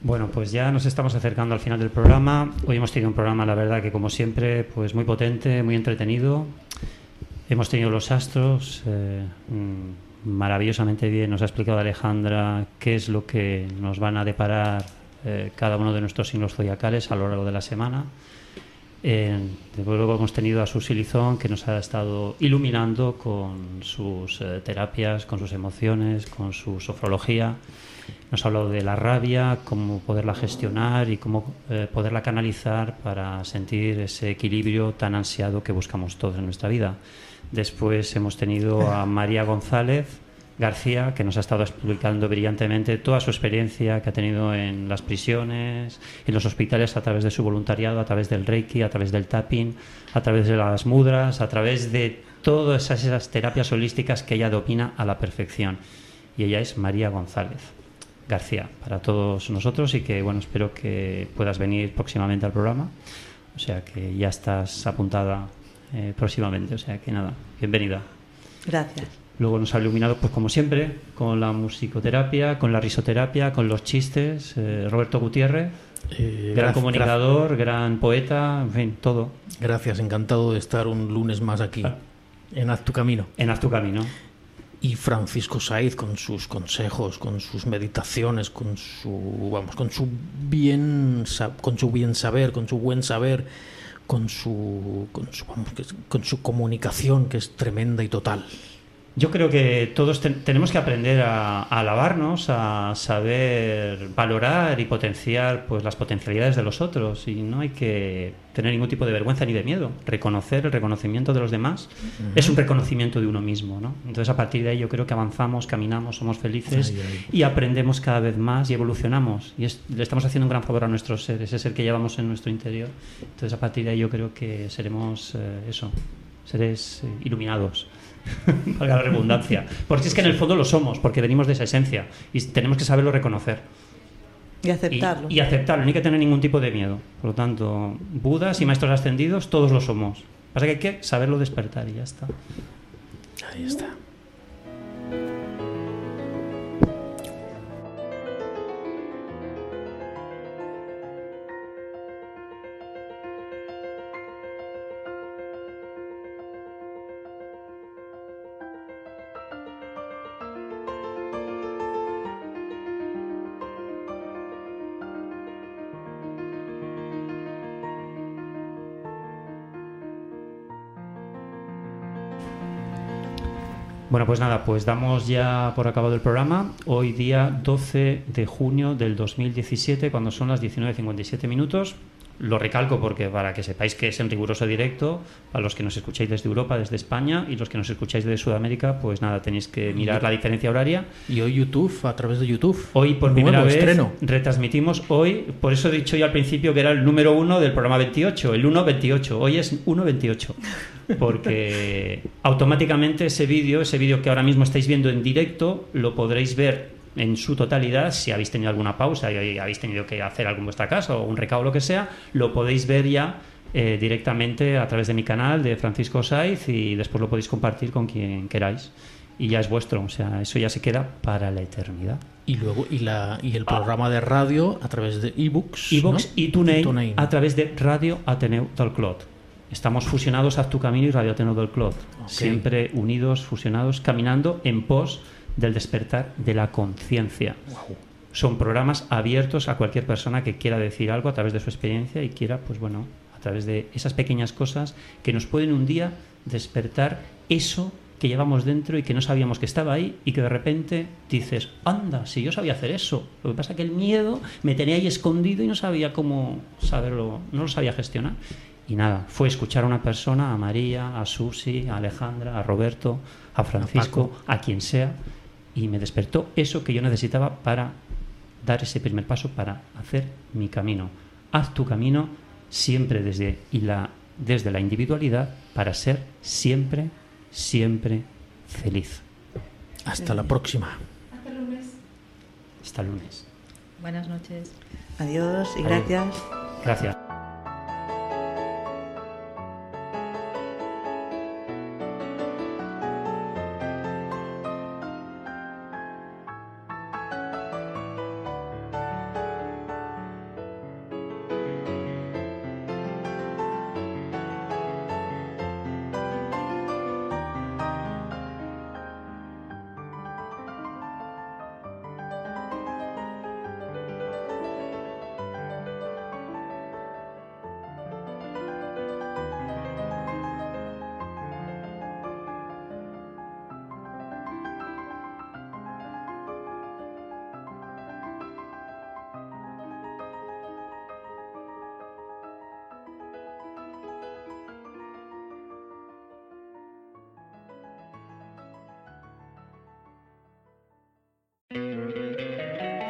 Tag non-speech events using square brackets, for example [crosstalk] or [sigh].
Bueno, pues ya nos estamos acercando al final del programa. Hoy hemos tenido un programa, la verdad, que como siempre, pues muy potente, muy entretenido. Hemos tenido los astros, eh, mm, maravillosamente bien. Nos ha explicado Alejandra qué es lo que nos van a deparar eh, cada uno de nuestros signos zodiacales a lo largo de la semana. Eh, luego hemos tenido a Susi Lizón que nos ha estado iluminando con sus eh, terapias, con sus emociones, con su sofrología. Nos ha hablado de la rabia, cómo poderla gestionar y cómo eh, poderla canalizar para sentir ese equilibrio tan ansiado que buscamos todos en nuestra vida. Después hemos tenido a María González García, que nos ha estado explicando brillantemente toda su experiencia que ha tenido en las prisiones, en los hospitales, a través de su voluntariado, a través del Reiki, a través del tapping, a través de las mudras, a través de todas esas, terapias holísticas que ella domina a la perfección. Y ella es María González. García para todos nosotros y que bueno espero que puedas venir próximamente al programa o sea que ya estás apuntada eh, próximamente o sea que nada bienvenida Gracias. Luego nos ha iluminado pues como siempre con la musicoterapia con la risoterapia con los chistes eh, Roberto Gutiérrez Eh, gran gra- comunicador gran poeta en fin todo Gracias, encantado de estar un lunes más aquí Ah. en Haz tu Camino. en Haz tu camino Y Francisco Saiz con sus consejos, con sus meditaciones, con su vamos, con su bien con su bien saber, con su buen saber, con su con su, vamos, con su comunicación que es tremenda y total. Yo creo que todos ten- tenemos que aprender a, a alabarnos, a saber valorar y potenciar pues las potencialidades de los otros y no hay que tener ningún tipo de vergüenza ni de miedo. Reconocer el reconocimiento de los demás es un reconocimiento de uno mismo, ¿no? Entonces a partir de ahí yo creo que avanzamos, caminamos, somos felices Ay, ay. y aprendemos cada vez más y evolucionamos y es- le estamos haciendo un gran favor a nuestros seres, es el que llevamos en nuestro interior. Entonces a partir de ahí yo creo que seremos eh, eso, seres eh, iluminados. [laughs] Valga la redundancia. Porque es que en el fondo lo somos, porque venimos de esa esencia y tenemos que saberlo reconocer. Y Y, aceptarlo. y aceptarlo, no hay que tener ningún tipo de miedo. Por lo tanto, Budas y maestros ascendidos, todos lo somos. Pasa que hay que saberlo despertar y ya está. Ahí está. Bueno, pues nada, pues damos ya por acabado el programa. Hoy día 12 de junio del 2017, cuando son las 19.57 minutos. Lo recalco porque para que sepáis que es en riguroso directo, a los que nos escucháis desde Europa, desde España, y los que nos escucháis desde Sudamérica, pues nada, tenéis que mirar la diferencia horaria. Y hoy YouTube, a través de YouTube. Hoy por Nuevo primera vez estreno. retransmitimos hoy, por eso he dicho yo al principio que era el número uno del programa 28, el 1.28, hoy es 1.28, porque [laughs] automáticamente ese vídeo, ese vídeo que ahora mismo estáis viendo en directo, lo podréis ver en su totalidad, si habéis tenido alguna pausa y habéis tenido que hacer algo en vuestra casa o un recao o lo que sea, lo podéis ver ya eh, directamente a través de mi canal de Francisco Saiz y después lo podéis compartir con quien queráis. Y ya es vuestro, o sea, eso ya se queda para la eternidad. Y luego y la y el programa de radio a través de ebooks. iVoox ¿no? y TuneIn, TuneIn. a través de Radio Ateneu del Clot. Estamos fusionados a tu camino y Radio Ateneu del Clot. Ok. Siempre unidos, fusionados, caminando en pos del despertar de la conciencia. Son programas abiertos a cualquier persona que quiera decir algo a través de su experiencia y quiera, pues bueno, a través de esas pequeñas cosas que nos pueden un día despertar eso que llevamos dentro y que no sabíamos que estaba ahí y que de repente dices, anda, si yo sabía hacer eso. Lo que pasa es que el miedo me tenía ahí escondido y no sabía cómo saberlo, no lo sabía gestionar. Y nada, fue escuchar a una persona, a María, a Susi, a Alejandra, a Roberto, a Francisco, a, quien sea, y me despertó eso que yo necesitaba para dar ese primer paso, para hacer mi camino. Haz tu camino siempre desde, y la, desde la individualidad para ser siempre, siempre feliz. Hasta la próxima. Hasta lunes. Hasta lunes. Buenas noches. Adiós y gracias. Gracias.